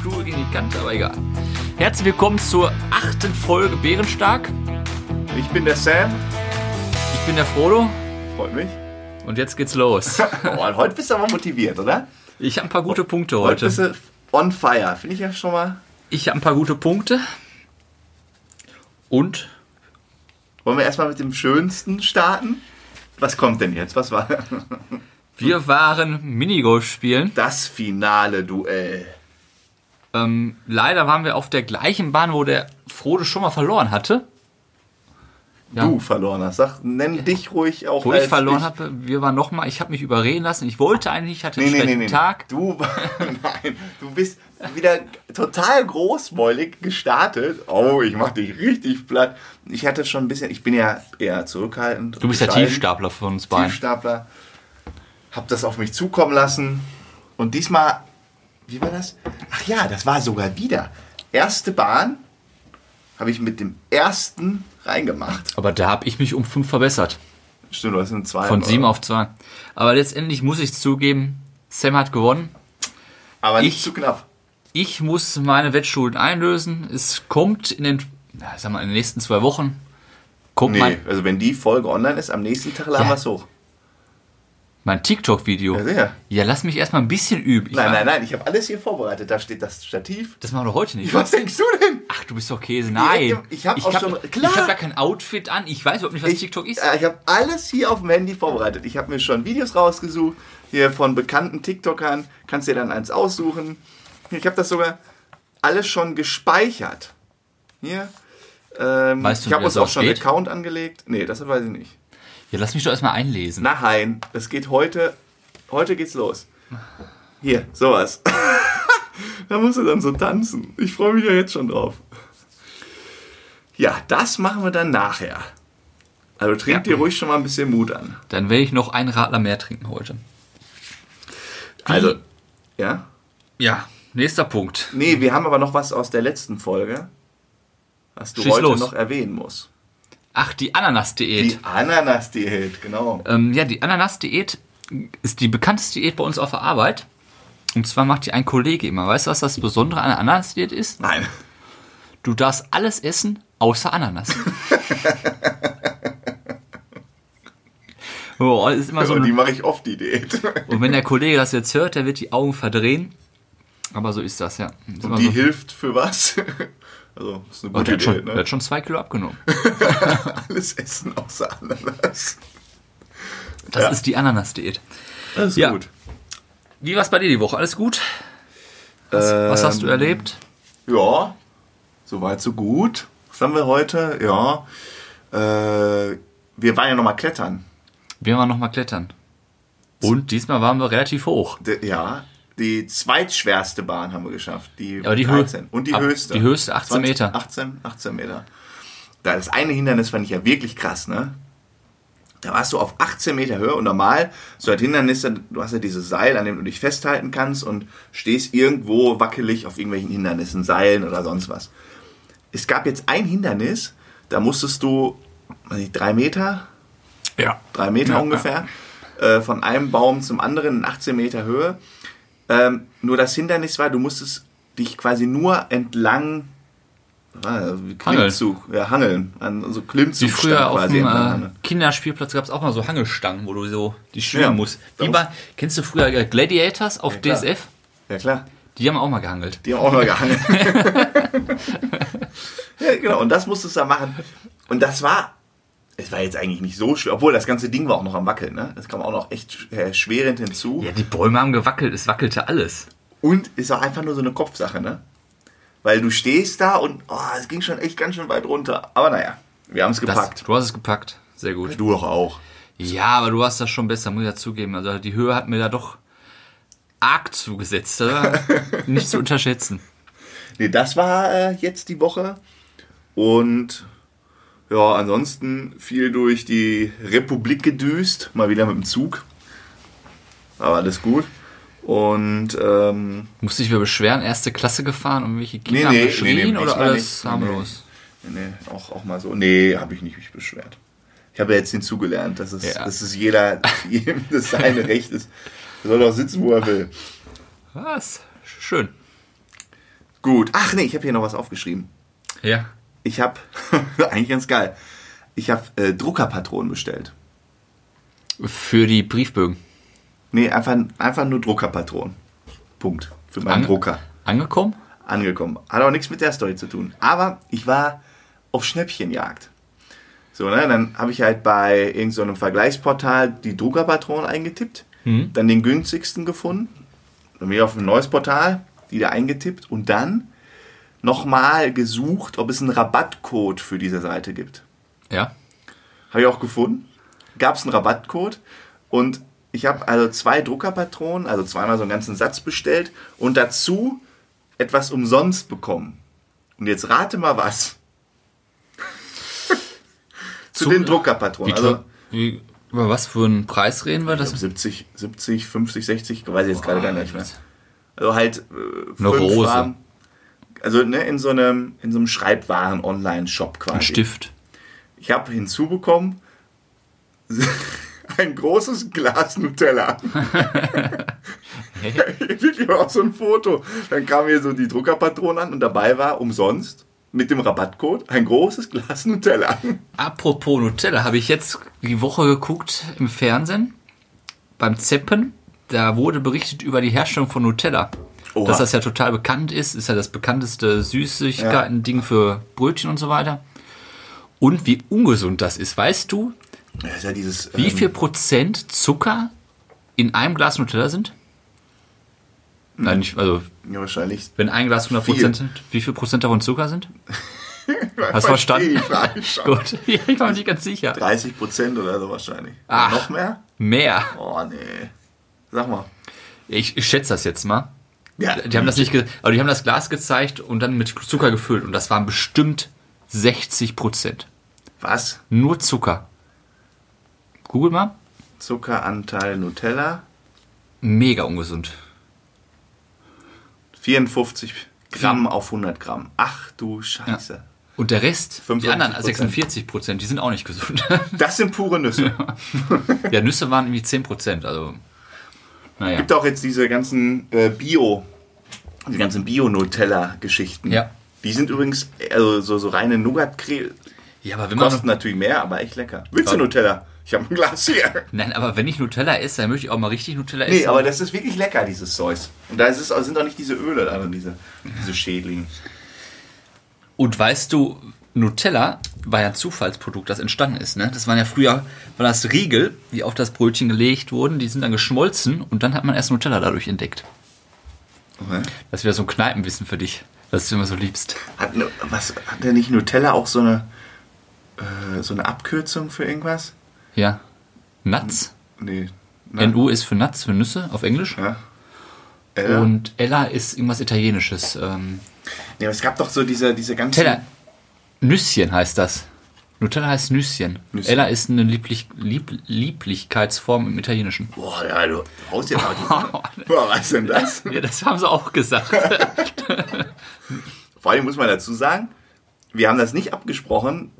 Stuhl gegen die Kante, aber egal. Herzlich willkommen zur achten Folge Bärenstark. Ich bin der Sam. Ich bin der Frodo. Freut mich. Und jetzt geht's los. oh, heute bist du aber motiviert, oder? Ich habe ein paar gute Punkte heute. Heute bist du on fire. Finde ich ja schon mal. Ich habe ein paar gute Punkte. Und? Wollen wir erstmal mit dem Schönsten starten? Was kommt denn jetzt? Was war? Wir waren Minigolf spielen. Das finale Duell. Ähm, leider waren wir auf der gleichen Bahn, wo der Frodo schon mal verloren hatte. Ja. Du verloren hast. Sag, nenn dich ruhig auch. Wo ich verloren habe, wir waren nochmal, ich habe mich überreden lassen. Ich wollte eigentlich, ich hatte einen nee, schlechten nee, nee, Tag. Du, nein, du bist wieder total großmäulig gestartet. Oh, ich mach dich richtig platt. Ich hatte schon ein bisschen, ich bin ja eher zurückhaltend. Du bist der Tiefstapler von uns beiden. Tiefstapler. Hab das auf mich zukommen lassen. Und diesmal, wie war das? Ach ja, das war sogar wieder. Erste Bahn habe ich mit dem ersten reingemacht. Aber da habe ich mich um fünf verbessert. Stimmt, du hast einen zwei. Von sieben auf zwei. Aber letztendlich muss ich zugeben, Sam hat gewonnen. Aber nicht ich, zu knapp. Ich muss meine Wettschulden einlösen. Es kommt in den, sag mal, in den nächsten zwei Wochen. Kommt nee, also wenn die Folge online ist, am nächsten Tag laden ja. wir es hoch. Mein TikTok-Video. Ja. Ja, lass mich erstmal ein bisschen üben. Ich nein, nein, nein, ich habe alles hier vorbereitet. Da steht das Stativ. Das machen wir heute nicht. Was denkst du denn? Ach, du bist doch Käse. Nein. Ich habe auch hab, schon. Klar. Ich habe gar kein Outfit an. Ich weiß überhaupt nicht, was ich, TikTok ist. Äh, ich habe alles hier auf dem Handy vorbereitet. Ich habe mir schon Videos rausgesucht. Hier von bekannten TikTokern. Kannst dir dann eins aussuchen. Ich habe das sogar alles schon gespeichert. Hier. Ähm, weißt du, ich habe uns auch schon einen Account angelegt. Nee, das weiß ich nicht. Ja, lass mich doch erstmal einlesen. Nein, das geht heute Heute geht's los. Hier, sowas. da musst du dann so tanzen. Ich freue mich ja jetzt schon drauf. Ja, das machen wir dann nachher. Also trinkt ja. dir ruhig schon mal ein bisschen Mut an. Dann werde ich noch einen Radler mehr trinken heute. Wie? Also, ja? Ja, nächster Punkt. Nee, wir haben aber noch was aus der letzten Folge, was du Schieß heute los. noch erwähnen musst. Ach, die Ananas-Diät. Die Ananas-Diät, genau. Ähm, ja, die Ananas-Diät ist die bekannteste Diät bei uns auf der Arbeit. Und zwar macht die ein Kollege immer. Weißt du, was das Besondere an der Ananas-Diät ist? Nein. Du darfst alles essen, außer Ananas. oh, das ist immer so. die mache ich oft, die Diät. Und wenn der Kollege das jetzt hört, der wird die Augen verdrehen. Aber so ist das, ja. Ist Und die so. hilft für was? Also, ist eine gute Diät, schon, ne? Der hat schon zwei Kilo abgenommen. alles essen außer Ananas. Das ja. ist die Ananas-Diät. Alles ja. gut. Wie war es bei dir die Woche? Alles gut? Was, ähm, was, hast du ähm, erlebt? Ja, soweit so gut. Was haben wir heute? Ja, äh, wir waren ja nochmal klettern. Wir waren nochmal klettern. Und diesmal waren wir relativ hoch. Ja, die zweitschwerste Bahn haben wir geschafft. Die, Aber die 13. Und die höchste. Die höchste, 18 20, Meter. 18, 18 Meter. Das eine Hindernis fand ich ja wirklich krass, ne? Da warst du auf 18 Meter Höhe und normal, so ein Hindernis, du hast ja dieses Seil, an dem du dich festhalten kannst und stehst irgendwo wackelig auf irgendwelchen Hindernissen, Seilen oder sonst was. Es gab jetzt ein Hindernis, da musstest du, weiß nicht, drei Meter? Ja. Drei Meter ja, ungefähr, ja. Äh, von einem Baum zum anderen in 18 Meter Höhe. Ähm, nur das Hindernis war, du musstest dich quasi nur entlang Ah, Klimmzug, Hangeln. ja, Hangeln. An so Klimmzug. Wie früher auf dem äh, Kinderspielplatz gab es auch mal so Hangelstangen, wo du so die schwimmen ja, musst. Wie bei, kennst du früher äh, Gladiators auf ja, DSF? Ja, klar. Die haben auch mal gehangelt. Die haben auch mal gehangelt. ja, genau. Und das musstest du da machen. Und das war, es war jetzt eigentlich nicht so schwer, obwohl das ganze Ding war auch noch am Wackeln, ne? Das kam auch noch echt äh, schwerend hinzu. Ja, die Bäume haben gewackelt, es wackelte alles. Und es war einfach nur so eine Kopfsache, ne? Weil du stehst da und oh, es ging schon echt ganz schön weit runter. Aber naja, wir haben es gepackt. Das, du hast es gepackt. Sehr gut. Du doch auch. Ja, aber du hast das schon besser, muss ich dazugeben. Also die Höhe hat mir da doch arg zugesetzt. nicht zu unterschätzen. Nee, das war äh, jetzt die Woche. Und ja, ansonsten viel durch die Republik gedüst. Mal wieder mit dem Zug. Aber alles gut. Und ähm, musste ich mir beschweren, erste Klasse gefahren und welche Kinder nee, nee, geschrien nee, nee, oder alles harmlos? Nee, nee, auch, auch mal so. Nee, habe ich nicht mich beschwert. Ich habe ja jetzt hinzugelernt, dass es, Ja. dass es jeder, jedem das seine Recht ist. Er soll doch sitzen, wo er will. Was? Schön. Gut. Ach nee, ich habe hier noch was aufgeschrieben. Ja. Ich habe, eigentlich ganz geil, ich habe äh, Druckerpatronen bestellt. Für die Briefbögen. Nee, einfach, einfach nur Druckerpatronen. Punkt. Für meinen Ange- Drucker. Angekommen? Angekommen. Hat auch nichts mit der Story zu tun. Aber ich war auf Schnäppchenjagd. So, ne, dann habe ich halt bei irgendeinem so Vergleichsportal die Druckerpatronen eingetippt, dann den günstigsten gefunden, dann bin ich auf ein neues Portal, die da eingetippt und dann nochmal gesucht, ob es einen Rabattcode für diese Seite gibt. Ja. Habe ich auch gefunden. Gab es einen Rabattcode und ich habe also zwei Druckerpatronen, also zweimal so einen ganzen Satz bestellt und dazu etwas umsonst bekommen. Und jetzt rate mal was. Zu, Zu- den Wie, Druckerpatronen. Also teuer- wie, über was für einen Preis reden wir? Das 70, 70, 50, 60, weiß ich jetzt gerade gar nicht mehr. Also halt äh, Eine Rose. Farben. Also ne, in so einem, in so einem Schreibwaren-Online-Shop quasi. ein Stift. Ich habe hinzubekommen ein großes Glas Nutella. Wirklich auch so ein Foto. Dann kam hier so die Druckerpatrone an und dabei war umsonst mit dem Rabattcode ein großes Glas Nutella. Apropos Nutella, habe ich jetzt die Woche geguckt im Fernsehen beim Zeppen. Da wurde berichtet über die Herstellung von Nutella. Oha. Dass das ja total bekannt ist, ist ja das bekannteste Süßigkeiten-Ding für Brötchen und so weiter. Und wie ungesund das ist. Weißt du, ist ja dieses. wie ähm, viel Prozent Zucker in einem Glas Nutella sind? Nein, nicht, also Ja, wahrscheinlich. wenn ein Glas 100 Viel. Prozent sind, wie viel Prozent davon Zucker sind? Hast du verstanden? Gut, ich war mir nicht ganz sicher. 30 Prozent oder so wahrscheinlich. Ach. Noch mehr? Mehr. Oh, nee. Sag mal. Ich, ich schätze das jetzt mal. Ja, Die haben das nicht, aber die haben das Glas gezeigt und dann mit Zucker gefüllt und das waren bestimmt 60 Prozent. Was? Nur Zucker. Google mal. Zuckeranteil Nutella. Mega ungesund. 54 Gramm auf 100 Gramm. Ach du Scheiße. Und der Rest, die 55%. anderen 46 Prozent, die sind auch nicht gesund. Das sind pure Nüsse. ja, Nüsse waren irgendwie 10 Prozent, also. Naja. gibt auch jetzt diese ganzen äh, Bio, die ganzen Bio-Nutella-Geschichten. Ja. Die sind übrigens also so, so reine Nougat-Creme. Ja, aber wenn man. Kosten natürlich mehr, aber echt lecker. Willst du. Nutella? Ich habe ein Glas hier. Nein, aber wenn ich Nutella esse, dann möchte ich auch mal richtig Nutella essen. Nee, aber das ist wirklich lecker, dieses Zeus. Und da ist es, sind auch nicht diese Öle da drin, diese, diese Schädlinge. Und weißt du, Nutella war ja ein Zufallsprodukt, das entstanden ist. Ne? Das waren ja früher, war das Riegel, die auf das Brötchen gelegt wurden, die sind dann geschmolzen und dann hat man erst Nutella dadurch entdeckt. Okay. Das wäre so ein Kneipenwissen für dich, das du immer so liebst. Hat, was, hat der nicht Nutella auch so eine, äh, so eine Abkürzung für irgendwas? Ja. Nuts. Nee. Ne? NU ist für Nuts, für Nüsse auf Englisch. Ja. Ella? Und Ella ist irgendwas Italienisches. Ähm, Nee, aber es gab doch so diese, diese ganzen... Nutella. Nüsschen heißt das. Nutella heißt Nüsschen. Nüsschen. Ella ist eine Lieblich, Lieb, Lieblichkeitsform im Italienischen. Boah, ja, du haust ja mal die... Boah, was denn das? Ja, das haben sie auch gesagt. Vor allem muss man dazu sagen, wir haben das nicht abgesprochen,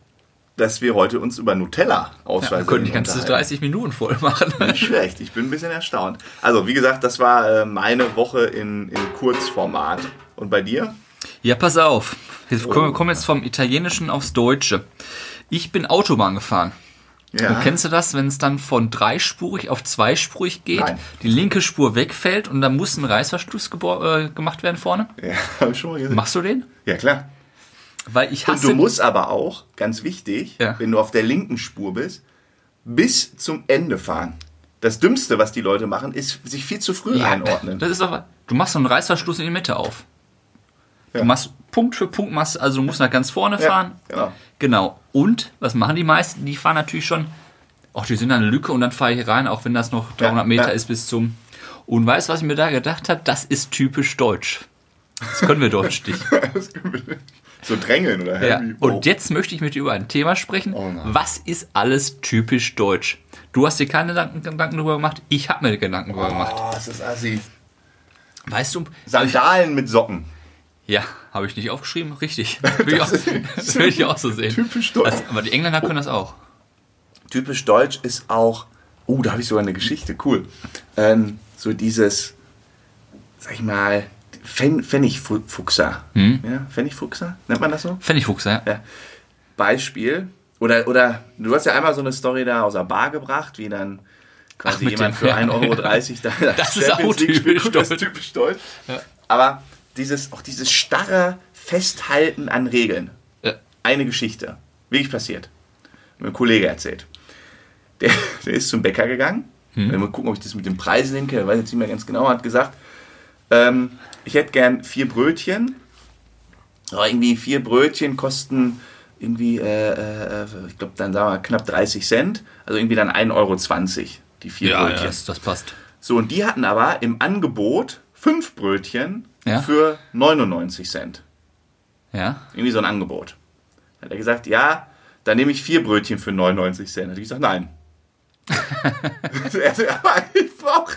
dass wir heute uns über Nutella Ja, ausweisen. wir können die ganze 30 Minuten voll machen. Nicht schlecht, ich bin ein bisschen erstaunt. Also, wie gesagt, das war äh, meine Woche in, in Kurzformat. Und bei dir? Ja, pass auf. Wir kommen jetzt vom Italienischen aufs Deutsche. Ich bin Autobahn gefahren. Ja. Und kennst du das, wenn es dann von dreispurig auf zweispurig geht, Nein. die linke Spur wegfällt und dann muss ein Reißverschluss äh, gemacht werden vorne? Ja, hab ich schon mal gesehen. Machst du den? Ja, klar. Weil ich Und hasse... du musst aber auch, ganz wichtig, Ja. wenn du auf der linken Spur bist, bis zum Ende fahren. Das Dümmste, was die Leute machen, ist sich viel zu früh ja, einordnen. Das ist doch, du machst so einen Reißverschluss in die Mitte auf. Ja. Du machst Punkt für Punkt, machst, also du musst nach ganz vorne fahren. genau. Genau. Und was machen die meisten? Die fahren natürlich schon, ach, die sind an eine Lücke und dann fahre ich rein, auch wenn das noch 300 Ja, Meter ja. ist bis zum. Und weißt du, was ich mir da gedacht habe? Das ist typisch deutsch. Das können wir Deutsch nicht. so drängeln oder Ja. Wie? Und jetzt möchte ich mit dir über ein Thema sprechen. Oh was ist alles typisch deutsch? Du hast dir keine Gedanken, darüber gemacht, ich habe mir Gedanken darüber gemacht. Oh, das ist assi. Weißt du? Sandalen mit Socken. Ja, habe ich nicht aufgeschrieben? Richtig. Will ich auch, das will ich auch so sehen. Typisch deutsch. Das, aber die Engländer können das auch. typisch deutsch ist auch, oh, da habe ich sogar eine Geschichte, cool. Ähm, so dieses, sag ich mal, Pfen Pfennigfuchser. Ja, Pfennigfuchser, nennt man das so? Pfennigfuchs, ja. Ja. Beispiel. Oder, oder du hast ja einmal so eine Story da aus der Bar gebracht, wie dann quasi Ach, jemand dem- für ja. 1,30 Euro da Das ist auch typisch spielt. Das ist deutsch. typisch deutsch. Aber dieses, auch dieses starre Festhalten an Regeln. Ja. Eine Geschichte. Wirklich passiert. Mir ein Kollege erzählt. Der, der ist zum Bäcker gegangen. Mal gucken, ob ich das mit den Preisen hinke. Weiß jetzt nicht mehr ganz genau. Hat gesagt, ähm, ich hätte gern vier Brötchen. Aber irgendwie vier Brötchen kosten irgendwie, äh, äh, ich glaube, dann sagen wir knapp 30 Cent. Also irgendwie dann 1,20 Euro die vier Ja, ja Brötchen. das, das passt. So, und die hatten aber im Angebot fünf Brötchen Ja. für 99 Cent. Ja. Irgendwie so ein Angebot. Dann hat er gesagt, ja, dann nehme ich vier Brötchen für 99 Cent. Hat ich gesagt, nein. er aber ich brauche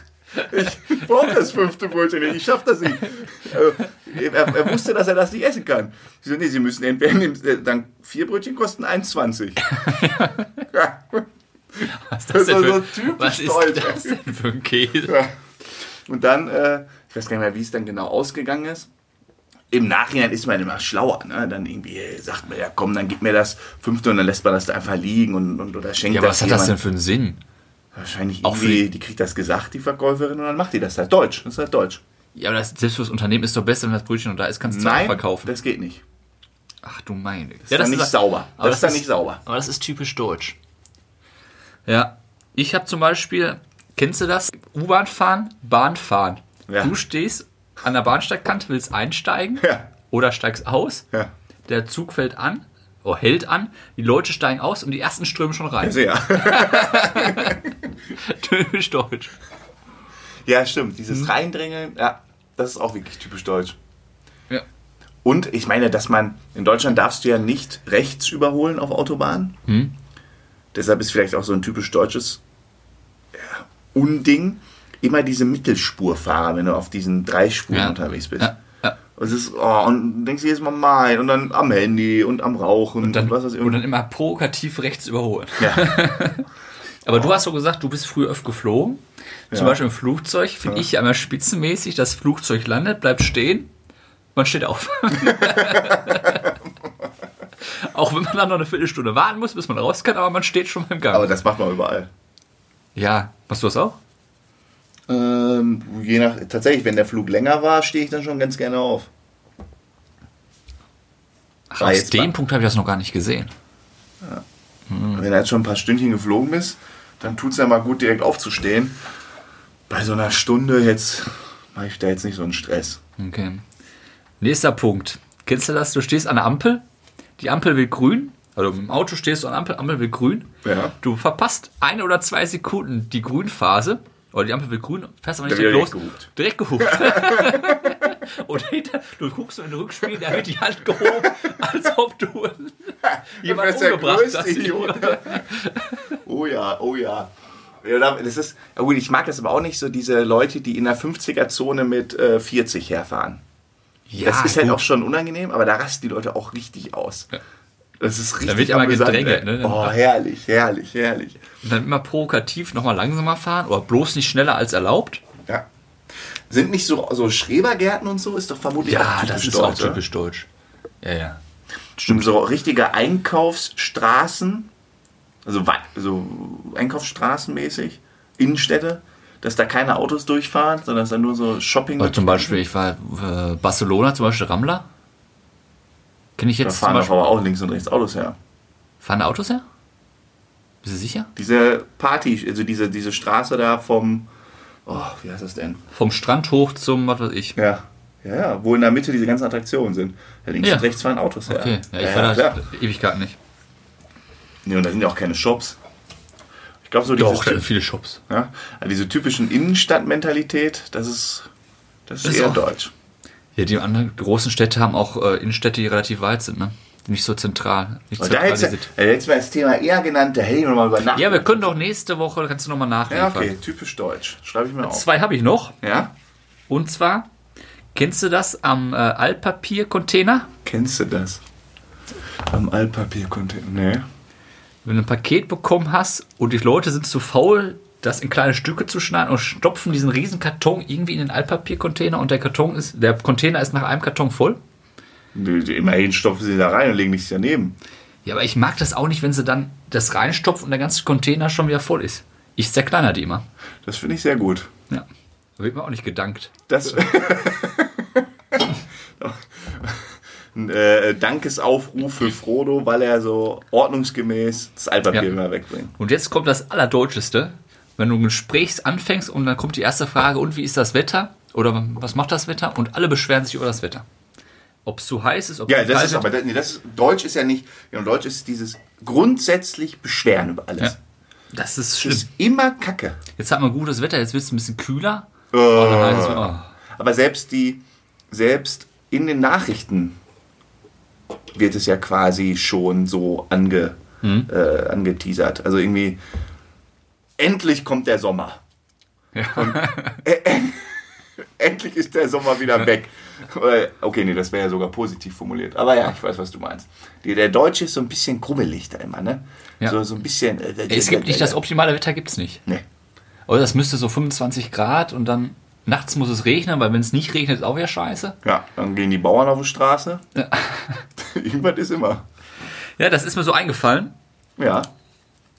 ich brauch das fünfte Brötchen nicht, ich schaffe das nicht. Äh, Er, er wusste, dass er das nicht essen kann. Ich so, nee, Sie müssen entweder nehmen, äh, dann vier Brötchen kosten 1,20. ja. Was ist Das das denn ist für, so typisch was ist deutsch. das denn für ein Käse? Ja. Und dann, äh, ich weiß gar nicht mehr, wie es dann genau ausgegangen ist. Im Nachhinein ist man immer schlauer. Ne? Dann irgendwie sagt man, ja komm, dann gib mir das fünfte und dann lässt man das da einfach liegen und, und oder schenkt Ja, aber das was hat das denn für einen Sinn? Wahrscheinlich Auch irgendwie, die kriegt das gesagt, die Verkäuferin, und dann macht die das halt deutsch. Das ist halt deutsch. Ja, aber das, selbst fürs Unternehmen ist doch besser, wenn das Brötchen noch da ist, kannst du es Nein, verkaufen. das geht nicht. Ach du meine. Das ist dann nicht sauber. Aber das ist dann nicht sauber. Aber das ist typisch deutsch. Ja, ich habe zum Beispiel, kennst du das? U-Bahn fahren, Bahn fahren. Ja. Du stehst an der Bahnsteigkante, willst einsteigen Ja. oder steigst aus. Ja. Der Zug fällt an, oh, hält an, die Leute steigen aus und die ersten strömen schon rein. Sehr. typisch deutsch. Ja, stimmt. Dieses Mhm. Reindrängeln, ja, das ist auch wirklich typisch deutsch. Ja. Und ich meine, dass man, in Deutschland darfst du ja nicht rechts überholen auf Autobahnen. Hm. Deshalb ist vielleicht auch so ein typisch deutsches ja, Unding immer diese Mittelspurfahrer, wenn du auf diesen drei Spuren Ja. unterwegs bist. Ja. Und, es ist, oh, und du denkst jedes Mal mein und dann am Handy und am Rauchen und, Dann, was weiß ich. und dann immer provokativ rechts überholen. ja. Aber du hast so gesagt, du bist früher öfter geflogen. Zum Ja. Beispiel im Flugzeug finde ich ja immer spitzenmäßig, das Flugzeug landet, bleibt stehen, man steht auf. Auch wenn man dann noch eine Viertelstunde warten muss, bis man raus kann, aber man steht schon beim Gang. Aber das macht man überall. ja, machst du das auch? Ähm, je nach, tatsächlich, wenn der Flug länger war, stehe ich dann schon ganz gerne auf. Ach, War aus dem mal- Punkt habe ich das noch gar nicht gesehen. Wenn er jetzt schon ein paar Stündchen geflogen ist, dann tut es ja mal gut, direkt aufzustehen. Bei so einer Stunde jetzt mache ich da jetzt nicht so einen Stress. Okay. Nächster Punkt. Kennst du das? Du stehst an der Ampel, die Ampel will grün, also im Auto stehst du an der Ampel, Ampel will grün. Ja. Du verpasst eine oder zwei Sekunden die Grünphase, oder die Ampel will grün, fährst aber nicht direkt wird los. direkt Direkt gehupt. Und hinter, du guckst in den Rückspiegel, da wird die Hand gehoben, als ob du jemanden umgebracht hast. Idiot. Oh ja, oh ja. ja da- das ist, gut, ich mag das aber auch nicht, so diese Leute, die in der 50er-Zone mit äh, 40 herfahren. Ja, das ist halt gut. auch schon unangenehm, aber da rasten die Leute auch richtig aus. Ja. Das ist richtig wird immer gedrängelt, ne? Oh, herrlich, herrlich, herrlich. Und dann immer provokativ nochmal langsamer fahren, oder bloß nicht schneller als erlaubt. Ja. Sind nicht so, so Schrebergärten und so, ist doch vermutlich auch typisch das ist auch oder? typisch deutsch. Ja, ja. Stimmt, so richtige Einkaufsstraßen, also so Einkaufsstraßenmäßig, Innenstädte, dass da keine Autos durchfahren, sondern dass da nur so Shopping. Weil zum Beispiel, ich war äh, Barcelona, zum Beispiel Ramla. Kenne ich da jetzt zum fahren aber auch links und rechts Autos her. Fahren da Autos her? Bist du sicher? Diese Party, also diese, diese Straße da vom, oh, wie heißt das denn? Vom Strand hoch zum, was weiß ich. Ja, ja, ja, wo in der Mitte diese ganzen Attraktionen sind. Da links Ja. und rechts fahren Autos her. Okay, ja, ich ja, war da. Ewigkeiten nicht. Nee, und da sind ja auch keine Shops. Ich glaube, so Doch, da diese, sind viele Shops. ja, diese typischen Innenstadtmentalität, das ist, das ist Ist eher deutsch. Ja, die anderen großen Städte haben auch äh, Innenstädte, die relativ weit sind, ne? Nicht so zentral. Nicht Und da hättest du zentralisiert. da hättest du mal das Thema eher genannt, da hätte ich mal über Nacht. Ja, wir können doch nächste Woche, kannst du nochmal Ja, nachliefern. okay, typisch deutsch. Schreibe ich mir auf. Zwei habe ich noch. Ja? Und zwar, kennst du das am äh, Altpapier-Container? Kennst du das? Am Altpapiercontainer? Nee. wenn du ein Paket bekommen hast und die Leute sind zu faul, das in kleine Stücke zu schneiden und stopfen diesen riesen Karton irgendwie in den Altpapiercontainer und der Karton ist, der Container ist nach einem Karton voll. Immerhin stopfen sie da rein und legen nichts daneben. Ja, aber ich mag das auch nicht, wenn sie dann das reinstopfen und der ganze Container schon wieder voll ist. Ich zerkleiner die immer. Das finde ich sehr gut. Ja. Da wird mir auch nicht gedankt. Das. Ein äh, Dankesaufruf für Frodo, weil er so ordnungsgemäß das Altpapier Ja. immer wegbringt. Und jetzt kommt das Allerdeutscheste. Wenn du ein Gespräch anfängst und dann kommt die erste Frage, und wie ist das Wetter? Oder was macht das Wetter? Und alle beschweren sich über das Wetter. Ob es zu heiß ist, ob es Ja, zu das kalt ist aber das, nee, das ist, Deutsch ist ja nicht. Genau, Deutsch ist dieses grundsätzlich Beschweren über alles. Ja. Das ist Das schlimm. ist immer Kacke. Jetzt hat man gutes Wetter, jetzt wird es ein bisschen kühler. Es, oh. Aber selbst die, selbst in den Nachrichten wird es ja quasi schon so ange, Hm. äh, angeteasert. Also irgendwie, endlich kommt der Sommer. Ja. Ä- ä- endlich ist der Sommer wieder weg. Okay, nee, das wäre ja sogar positiv formuliert. Aber ja, ich weiß, was du meinst. Der Deutsche ist so ein bisschen krummelig da immer, ne? Ja. So, so ein bisschen. Äh, Es gibt nicht das optimale Wetter, gibt es nicht. Nee. Oder das müsste so 25 Grad und dann nachts muss es regnen, weil wenn es nicht regnet, ist auch wieder scheiße. Ja, dann gehen die Bauern auf die Straße. Ja. Irgendwas ist immer. Ja, das ist mir so eingefallen. Ja.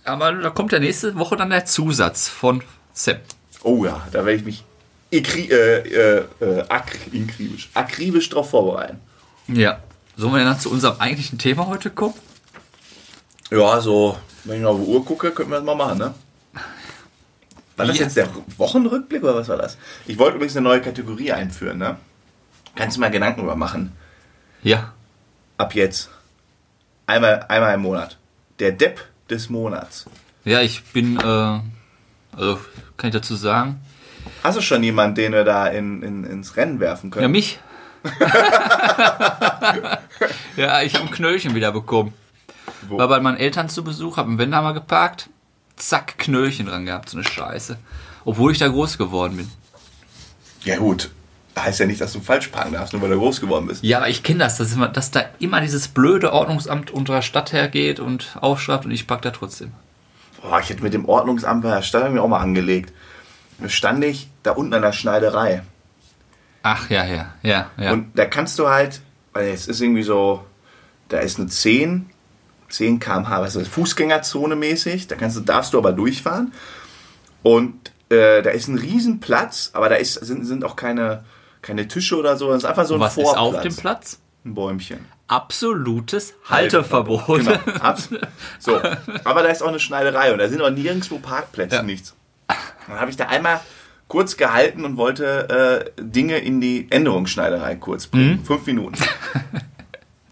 Aber da kommt ja nächste Woche dann der Zusatz von Sam. Oh ja, da werde ich mich ikri äh, äh, äh, ak akribisch, akribisch drauf vorbereiten. Ja. Sollen wir dann zu unserem eigentlichen Thema heute kommen? Ja, so, wenn ich auf die Uhr gucke, könnten wir das mal machen, ne? War das Ja. jetzt der Wochenrückblick oder was war das? Ich wollte übrigens eine neue Kategorie einführen, ne? Kannst du mal Gedanken drüber machen? Ja. Ab jetzt. Einmal, einmal im Monat. Der Depp des Monats. Ja, ich bin, äh, also kann ich dazu sagen? Hast du schon jemanden, den wir da in, in, ins Rennen werfen Ja, können? mich. ja, ich habe ein Knöllchen wieder bekommen. Wo? War bei meinen Eltern zu Besuch, habe einen Wendehammer geparkt, zack, Knöllchen dran gehabt, so eine Scheiße. Obwohl ich da groß geworden bin. Ja gut, heißt ja nicht, dass du falsch parken darfst, nur weil du groß geworden bist. Ja, aber ich kenne das, dass, immer, dass da immer dieses blöde Ordnungsamt unserer Stadt hergeht und aufschreibt und ich park da trotzdem. Boah, ich hätte mit dem Ordnungsamt bei der Stadt mir auch mal angelegt. Da stand ich da unten an der Schneiderei. Ach ja, ja, ja, ja. Und da kannst du halt, weil es ist irgendwie so, da ist eine 10, 10 km/h, was ist das, Fußgängerzone mäßig, da kannst du, darfst du aber durchfahren. Und äh, da ist ein Riesenplatz, aber da ist, sind, sind auch keine, keine Tische oder so, das ist einfach so ein Was ist Vorplatz. auf dem Platz? Ein Bäumchen. Absolutes Halteverbot. Genau, abs- so. Aber da ist auch eine Schneiderei und da sind auch nirgendwo Parkplätze, Ja. nichts. Dann habe ich da einmal kurz gehalten und wollte äh, Dinge in die Änderungsschneiderei kurz bringen. Mhm. Fünf Minuten.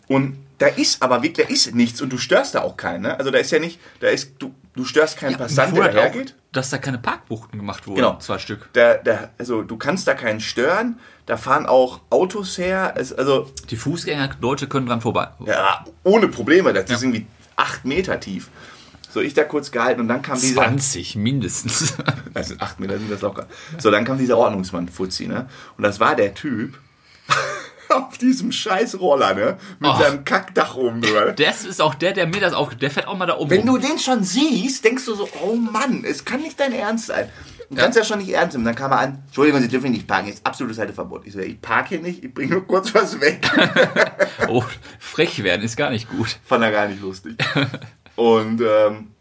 und da ist aber wirklich, da ist nichts und du störst da auch keinen. Ne? Also da ist ja nicht, da ist, du, du störst keinen Passant, der auch, dahergeht. Dass da keine Parkbuchten gemacht wurden. Genau. Zwei Stück. Da, da, also du kannst da keinen stören, da fahren auch Autos her, es, also Die Fußgänger, Leute können dran vorbei. ja, ohne Probleme, das ist irgendwie acht Meter tief. So, ich da kurz gehalten und dann kam dieser. 20 mindestens. Sind acht Meter, sind das locker. So, dann kam dieser Ordnungsmann Fuzzi, ne? Und das war der Typ auf diesem scheiß Roller, ne? Mit Oh. seinem Kackdach oben drüber. Das ist auch der, der mir das aufgibt. Der fährt auch mal da oben Wenn du rum. den schon siehst, denkst du so, oh Mann, es kann nicht dein Ernst sein. Du kannst ja schon nicht ernst nehmen. Dann kam er an, Entschuldigung, Sie dürfen nicht parken, jetzt absolutes Halteverbot. Ich so, ich parke hier nicht, ich bringe nur kurz was weg. Oh, frech werden ist gar nicht gut. Fand er gar nicht lustig. Und ähm,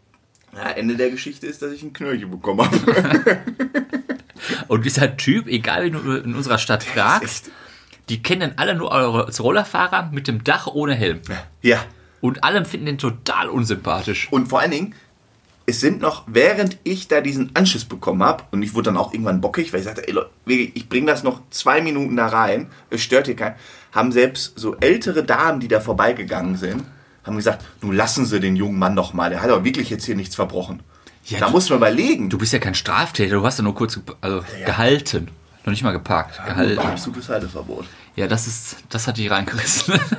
ja, Ende der Geschichte ist, dass ich ein Knöllchen bekommen habe. Und dieser Typ, egal wie du in unserer Stadt fragst, die kennen alle nur als Rollerfahrer mit dem Dach ohne Helm. ja. Und alle finden den total unsympathisch. Und vor allen Dingen, es sind noch, während ich da diesen Anschiss bekommen habe, und ich wurde dann auch irgendwann bockig, weil ich sagte, ey Leute, ich bringe das noch zwei Minuten da rein, es stört hier keinen, haben selbst so ältere Damen, die da vorbeigegangen sind, haben gesagt, nun lassen Sie den jungen Mann doch mal, der hat aber wirklich jetzt hier nichts verbrochen. Ja, da du- muss man überlegen. Du bist ja kein Straftäter, du hast ja nur kurz also Ja. gehalten. Noch nicht mal geparkt. Gehalten. Absolutes Halteverbot. Ja, das ist, das hat die reingerissen.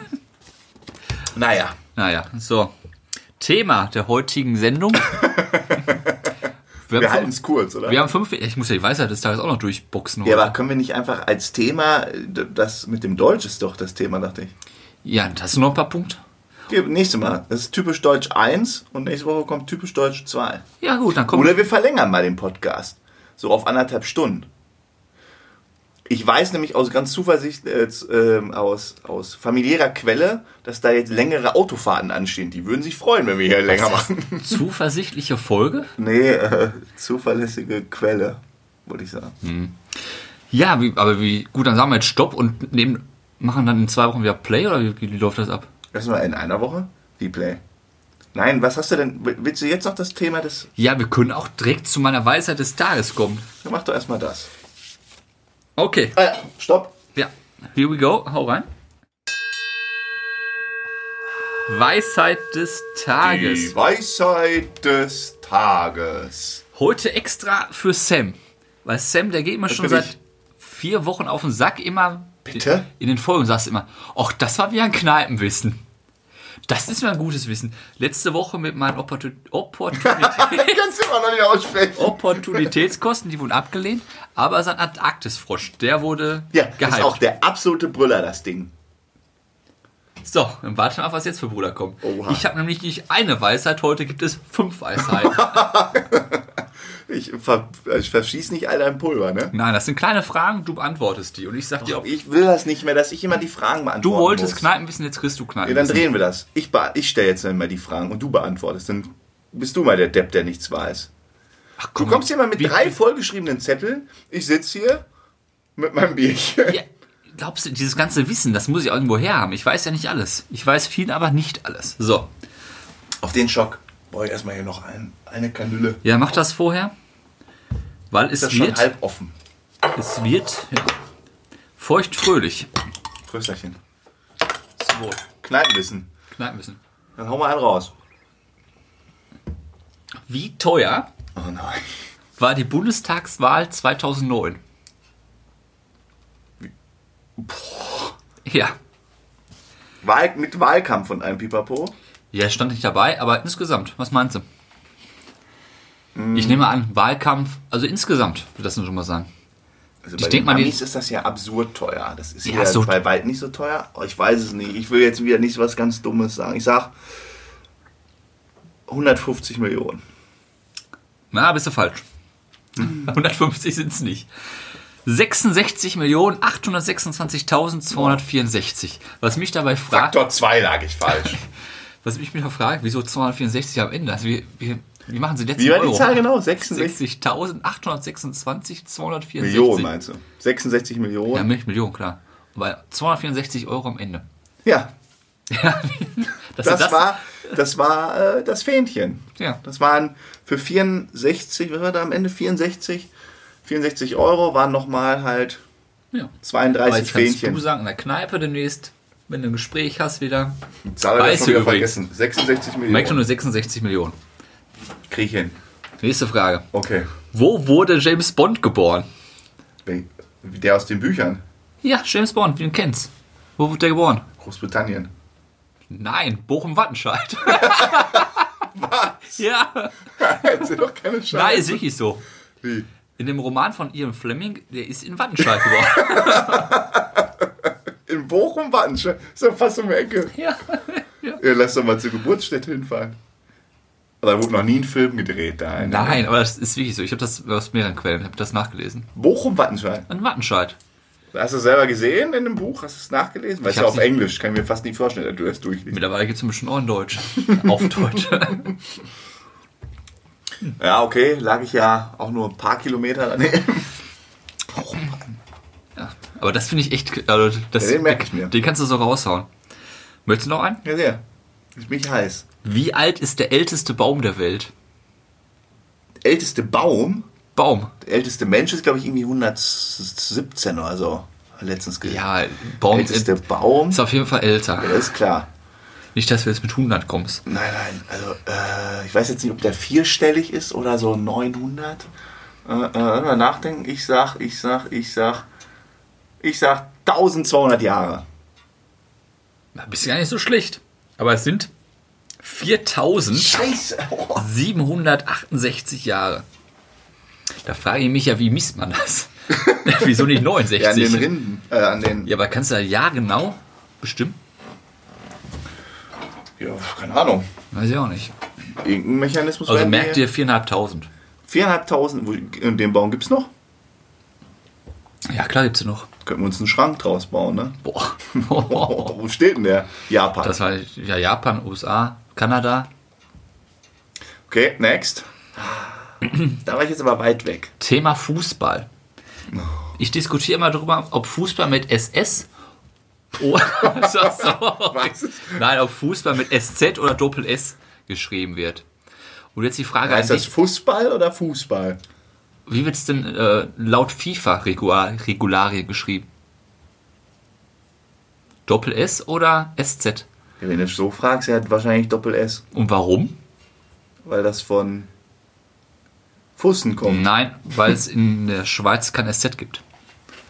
Naja, naja, so. Thema der heutigen Sendung. Wir, wir haben, halten fünf, es kurz, oder? wir haben fünf, ich muss ja die Weisheit des Tages auch noch durchboxen. ja, heute. aber können wir nicht einfach als Thema, das mit dem Deutsch ist doch das Thema, dachte ich. ja, hast du noch ein paar Punkte? Okay, nächstes Mal. Das ist typisch Deutsch 1 und nächste Woche kommt typisch Deutsch 2. Ja gut, dann kommt. Oder wir verlängern mal den Podcast. So auf anderthalb Stunden. Ich weiß nämlich aus ganz Zuversicht, äh, ähm, aus, aus familiärer Quelle, dass da jetzt längere Autofahrten anstehen. Die würden sich freuen, wenn wir hier länger machen. Zuversichtliche Folge? Nee, äh, zuverlässige Quelle, würde ich sagen. Ja, wie, aber wie gut, dann sagen wir jetzt Stopp und nehmen, machen dann in zwei Wochen wieder Play oder wie, wie läuft das ab? Erstmal in einer Woche? Replay. Nein, was hast du denn? Willst du jetzt noch das Thema des. Ja, wir können auch direkt zu meiner Weisheit des Tages kommen. Dann mach doch erstmal das. Okay. Ah, ja, stopp. Ja, here we go. Hau rein. Weisheit des Tages. Die Weisheit des Tages. Heute extra für Sam. Weil Sam, der geht mir schon bin seit ich. vier Wochen auf den Sack immer. Bitte? In den Folgen sagst du immer, ach, das war wie ein Kneipenwissen. Das ist mir ein gutes Wissen. Letzte Woche mit meinen Opportun Opportunität Kannst du immer noch nicht aussprechen. Opportunitätskosten, die wurden abgelehnt. Aber sein Antarktisfrosch, der wurde Ja, das ist gehypt. auch der absolute Brüller, das Ding. So, dann warten wir auf, was jetzt für Bruder kommt. Oha. Ich habe nämlich nicht eine Weisheit, heute gibt es fünf Weisheiten. Ich, ver ich verschieße nicht all dein Pulver, ne? Nein, das sind kleine Fragen, du beantwortest die. Und ich sag dir, ob Ich will das nicht mehr, dass ich immer die Fragen beantworten du wolltest muss. Kneipenwissen, jetzt kriegst du Ja, Kneipenwissen. dann drehen wir das. Ich, ich stelle jetzt mal die Fragen und du beantwortest. Dann bist du mal der Depp, der nichts weiß. Ach, Du komm, kommst hier mal mit wie- drei vollgeschriebenen Zetteln. Ich sitze hier mit meinem Bierchen. Ja, glaubst du, dieses ganze Wissen, das muss ich irgendwo her haben. Ich weiß ja nicht alles. Ich weiß viel, aber nicht alles. So, Auf den Schock brauche ich erstmal hier noch ein, eine Kanüle. ja, mach das vorher. Weil es Ist das schon wird, halb offen? es wird ja, feucht-fröhlich. Prösterchen. Wohl. Kneipenwissen. Kneipenwissen. Dann hau mal einen raus. Wie teuer Oh nein. war die Bundestagswahl 2009? Ja. Wahl, mit Wahlkampf und einem Pipapo. Ja, stand nicht dabei, aber insgesamt, was meinst du? Ich nehme an, Wahlkampf, also insgesamt, würde das nur schon mal sagen. Also Ich bei denk den Amis ist das ja absurd teuer. Das ist Ja, ja, so- bei weit nicht so teuer. Oh, ich weiß es nicht. Ich will jetzt wieder nicht was ganz Dummes sagen. Ich sag 150 Millionen. Na, bist du falsch. 150 sind es nicht. 66.826.264. Was mich dabei fragt, Faktor 2 lag ich falsch. was mich wieder fragt, wieso 264 am Ende? Also wie, wie, wie machen sie letzten Wie war die Euro? Zahl genau? 66 60.826, 264. Millionen meinst du? 66 Ja, Millionen? Milch, Millionen, klar. Aber 264 Euro am Ende. Ja, Ja, dass das, sie war, das war äh, das Fähnchen. Ja. Das waren für 64, was war da am Ende? 64? 64 Euro waren nochmal halt Ja. Aber 32 jetzt kannst Fähnchen. du sagen, in der Kneipe demnächst, wenn du ein Gespräch hast wieder, Zahl hab ich schon wieder du vergessen. 66 merkt Millionen. nur 66 Millionen. Krieg ich hin. Nächste Frage. Okay. Wo wurde James Bond geboren? Der aus den Büchern. Ja, James Bond, wie du ihn kennst. Wo wurde der geboren? Großbritannien. Nein, Bochum-Wattenscheid. Ja, Hätten sie doch keine Chance. nein, ist wirklich so. Wie? In dem Roman von Ian Fleming, der ist in Wattenscheid geboren. In Bochum Wattenscheid. Ist doch fast um die Ecke. ja. Ja, lass doch mal zur Geburtsstätte hinfahren. Aber da wurde noch nie ein Film gedreht da. ne? Nein, aber das ist wirklich so. Ich habe das aus mehreren Quellen, habe das nachgelesen. Bochum Wattenscheid. In Wattenscheid. Hast du es selber gesehen in dem Buch? Hast du es nachgelesen? Weil es ja auf Englisch. Kann ich mir fast nicht vorstellen, dass du das durchliest. Mittlerweile gibt es bestimmt auch in Deutsch. Auf Deutsch. Ja, okay. Lag ich ja auch nur ein paar Kilometer daneben. ja. Aber das finde ich echt. Also das, Ja, den merk ich mir. Den kannst du so raushauen. Möchtest du noch einen? Ja, sehr. Ist mich heiß. Wie alt ist der älteste Baum der Welt? Der älteste Baum, Baum. der älteste Mensch ist, glaube ich, irgendwie 117 oder so. Letztens gesehen. Ja, Baum Der älteste Baum. ist auf jeden Fall älter. Ja, das ist klar. Nicht, dass du jetzt mit 100 kommst. Nein, nein, also äh, ich weiß jetzt nicht, ob der vierstellig ist oder so 900. Äh, äh, mal nachdenken. Ich sag, ich sag, ich sag, ich sag 1200 Jahre. Na, bist gar nicht so schlecht. Aber es sind 4768 Scheiße. Oh. Jahre. Da frage ich mich ja, wie misst man das? Wieso nicht 69? Ja, an den Rinden, äh, an den. Ja, aber kannst du ja genau bestimmen? Ja, keine Ahnung. Weiß ich auch nicht. Irgendein Mechanismus. Also merkt ihr 4.500. 4.500, wo- in dem Baum gibt's noch? Ja, klar gibt's sie noch. Könnten wir uns einen Schrank draus bauen, ne? Boah. Wo steht denn der? Japan. Das war ja Japan, USA, Kanada. okay, next. Da war ich jetzt aber weit weg. Thema Fußball. Ich diskutiere immer darüber, ob Fußball mit SS oder so? Nein, ob Fußball mit SZ oder Doppel S geschrieben wird. Und jetzt die Frage Heißt an das dich, Fußball oder Fußball? Wie wird es denn äh, laut FIFA-Regularien geschrieben? Doppel S oder SZ? Ja, wenn du so fragst, er hat wahrscheinlich Doppel S, Und warum? weil das von Fussen kommt. Nein, weil es in der Schweiz kein SZ gibt.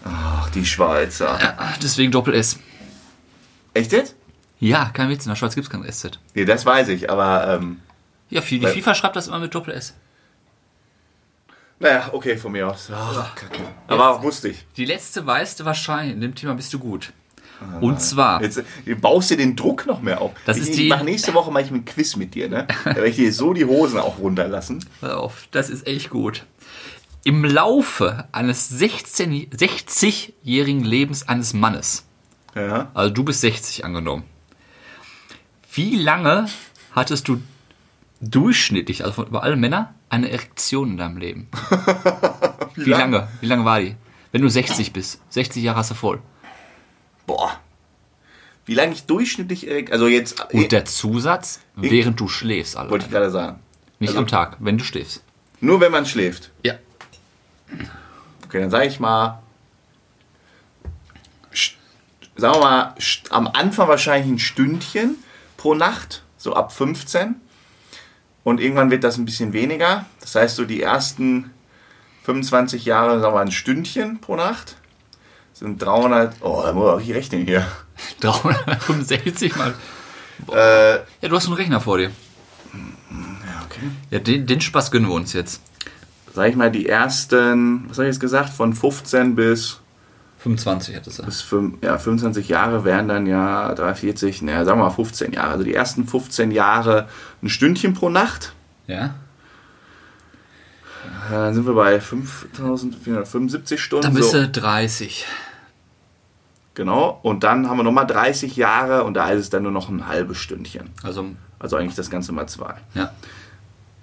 Ach, die Schweizer. Deswegen Doppel S. Echt jetzt? Ja, kein Witz, in der Schweiz gibt es kein SZ. Nee, das weiß ich, aber ähm, Ja, die FIFA schreibt das immer mit Doppel S. naja, okay, von mir aus. Ach, Kacke. Aber wusste ich. Die letzte weißt du wahrscheinlich. In dem Thema bist du gut. Und zwar, Jetzt du baust dir den Druck noch mehr auf. Das ich ist ich die- mache nächste Woche mache ich ein Quiz mit dir, ne? Da werde ich dir so die Hosen auch runterlassen. pass auf, das ist echt gut. Im Laufe eines 16 60-jährigen Lebens eines Mannes, Ja. also du bist 60 angenommen, wie lange hattest du durchschnittlich, also von über alle Männer, eine Erektion in deinem Leben? Wie, lang? lange? Wie lange war die? Wenn du 60 bist. 60 Jahre hast du voll. Boah. Wie lange ich durchschnittlich, äh, also jetzt, Und der Zusatz, während du schläfst, Alter. wollte ich gerade sagen. Nicht also- am Tag, wenn du schläfst. Nur wenn man schläft. Ja. Okay, dann sage ich mal, sagen wir mal, am Anfang wahrscheinlich ein Stündchen pro Nacht, so ab 15. Und irgendwann wird das ein bisschen weniger. Das heißt, so die ersten 25 Jahre, sagen wir mal, ein Stündchen pro Nacht. Sind 300, oh, da muss ich rechnen hier. 365 mal. Äh, Ja, du hast einen Rechner vor dir. ja, okay. Ja, den, den Spaß gönnen wir uns jetzt. Sag ich mal, die ersten, was habe ich jetzt gesagt, von 15 bis 25 hat es bis fünf, ja, 25 Jahre wären dann ja 340, naja, sagen wir mal 15 Jahre. Also die ersten 15 Jahre ein Stündchen pro Nacht. Ja? Äh, Dann sind wir bei 5475 Stunden. Dann bist so. du 30. Genau. Und dann haben wir nochmal 30 Jahre und da ist es dann nur noch ein halbes Stündchen. Also, Also eigentlich das Ganze mal zwei. ja.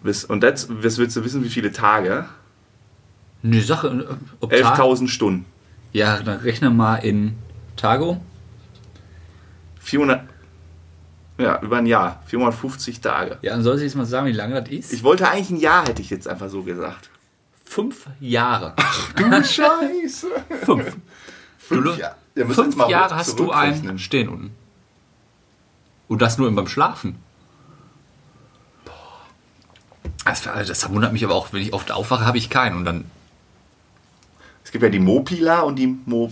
Bis, und jetzt willst du wissen, wie viele Tage? Eine Sache. äh, Ob Tag- 11.000 Stunden. Ja, dann rechne mal in Tago. 400, ja, über ein Jahr. 450 Tage. Ja, dann soll ich jetzt mal sagen, wie lange das ist? Ich wollte eigentlich ein Jahr, hätte ich jetzt einfach so gesagt. Fünf Jahre. Du Scheiße. Fünf. Fünf, Jahre. Ja, Fünf Jahre hast du zurückrechnen. ein Stehen unten. Und das nur beim Schlafen. Das, das wundert mich aber auch, wenn ich oft aufwache, habe ich keinen. Und dann, Es gibt ja die Mopila und die Mo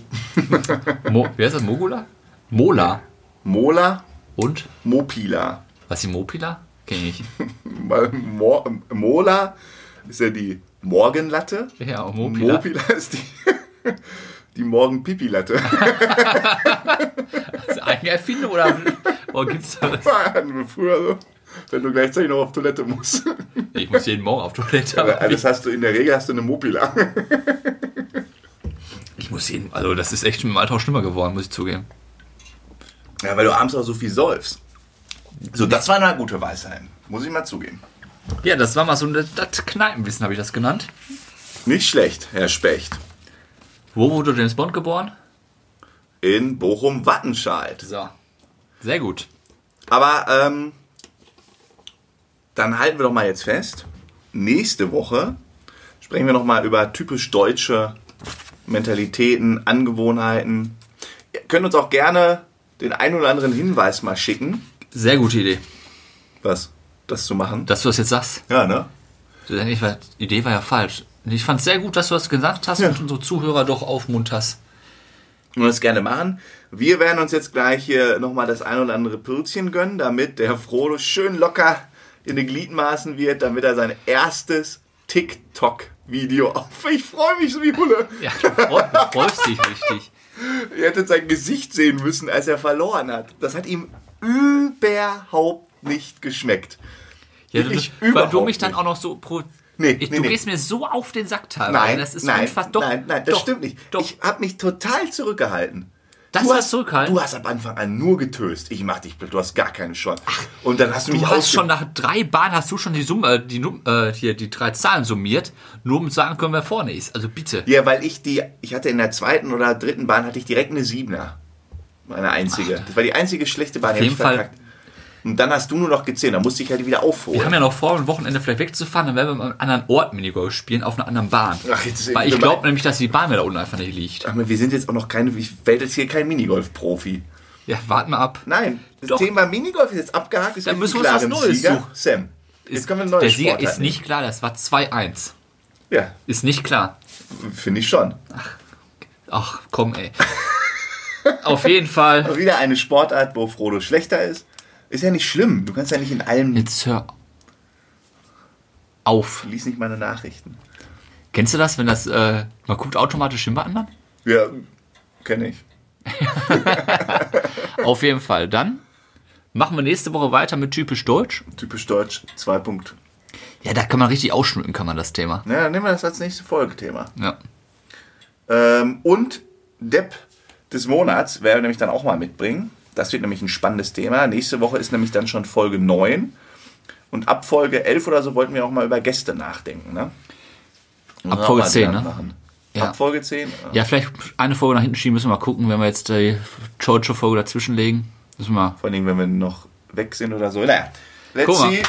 Mo, wer ist das? Mogula? Mola. Mola, Und? Mopila. Was ist die Mopila? Kenn ich nicht. Mo Mola ist ja die Morgenlatte. Ja, und Mopila. Mopila ist die, die Morgenpipi-Latte. Das ist eigene Erfindung oder, oder gibt es da was? Früher so, wenn du gleichzeitig noch auf Toilette musst. Ich muss jeden Morgen auf Toilette. Aber Alles hast du, in der Regel hast du eine Mopila. Ich muss jeden, also das ist echt im Alter auch schlimmer geworden, muss ich zugeben. Ja, weil du abends auch so viel säufst. So, das war eine gute Weisheit. Muss ich mal zugeben. Ja, das war mal so ein das Kneipenwissen, habe ich das genannt. Nicht schlecht, Herr Specht. Wo wurde James Bond geboren? In Bochum-Wattenscheid. So. Sehr gut. Aber ähm, dann halten wir doch mal jetzt fest. Nächste Woche sprechen wir noch mal über typisch deutsche Mentalitäten, Angewohnheiten. Ihr könnt uns auch gerne den einen oder anderen Hinweis mal schicken, Sehr gute Idee, was das zu machen. dass du das jetzt sagst. Ja, ne? Die Idee war ja falsch. Ich fand es sehr gut, dass du das gesagt hast Ja. und unsere Zuhörer doch aufmunterst. Und das gerne machen. Wir werden uns jetzt gleich hier nochmal das ein oder andere Pilzchen gönnen, damit der Frodo schön locker in die Gliedmaßen wird, damit er sein erstes TikTok-Video auf. Ich freue mich so wie Hulle. Ja, du freu- du freust dich richtig. Ihr hättet sein Gesicht sehen müssen, als er verloren hat. Das hat ihm überhaupt nicht geschmeckt. Ja, du, Wirklich weil du mich dann nicht. auch noch so pro. Nee, ich, nee, du nee. gehst mir so auf den Sack teilweise. Nein, das ist nein, unfassbar. Doch, nein, nein, das doch, stimmt nicht. Doch. Ich habe mich total zurückgehalten. Das du hast zurückhalten? Du hast am Anfang an nur getöst. Ich mach dich blöd, du hast gar keine Chance. Und dann hast du mich Du hast schon nach drei Bahnen hast du schon die Summe, äh, die, äh, hier, die drei Zahlen summiert, nur um zu sagen können, wer vorne ist. Also bitte. Ja, weil ich die, ich hatte in der zweiten oder dritten Bahn hatte ich direkt eine Siebener. Meine einzige. Das war die einzige schlechte Bahn, die hab jeden ich Fall- verkackt. Und dann hast du nur noch gezählt, dann musste ich halt wieder Wir aufholen. haben ja noch vor, am Wochenende vielleicht wegzufahren, dann werden wir an einem anderen Ort Minigolf spielen, auf einer anderen Bahn. Ach, jetzt- Weil ich wir- glaube nämlich, dass die Bahn mir da unten einfach nicht liegt. Ach, wir sind jetzt auch noch keine, ich werde jetzt hier kein Minigolf-Profi. Ja, warten wir ab. Nein, das Doch. Thema Minigolf ist jetzt abgehakt. Es Dann müssen einen wir uns was Neues Sieger. suchen. Sam, jetzt können wir ein neues Der Sieger Sportart ist nicht klar, das war 2-1. nehmen. Ja, Ist nicht klar. finde ich schon. Ach, komm, ey. Auf jeden Fall. Wieder eine Sportart, wo Frodo schlechter ist. Ist ja nicht schlimm. Du kannst ja nicht in allem. Jetzt hör auf. Lies nicht meine Nachrichten. Kennst du das, wenn das, äh, man guckt automatisch hin bei anderen? Ja, kenne ich. Auf jeden Fall. Dann machen wir nächste Woche weiter mit typisch Deutsch. Typisch Deutsch, zwei Punkt. Ja, da kann man richtig ausschmücken, kann man das Thema. Na, dann nehmen wir das als nächste Folgethema. Ja. Ähm, und Depp des Monats werden wir nämlich dann auch mal mitbringen. Das wird nämlich ein spannendes Thema. Nächste Woche ist nämlich dann schon Folge 9. Und ab Folge 11 oder so wollten wir auch mal über Gäste nachdenken. Ne? Ab Folge auch mal 10, dran ne? Machen. Ja. Ab Folge 10? Ja, vielleicht eine Folge nach hinten schieben, müssen wir mal gucken, wenn wir jetzt die Jojo-Folge dazwischen legen. Müssen wir. Vor allem, wenn wir noch weg sind oder so. Naja, let's Guck mal. see.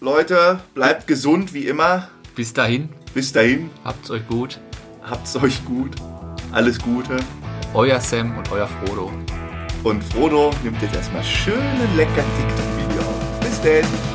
Leute, bleibt gesund wie immer. Bis dahin, Bis dahin, habt's euch gut. habt's euch gut. Alles Gute. Euer Sam und euer Frodo. Und Frodo nimmt jetzt erstmal schön ein lecker TikTok-Video auf. Bis denn.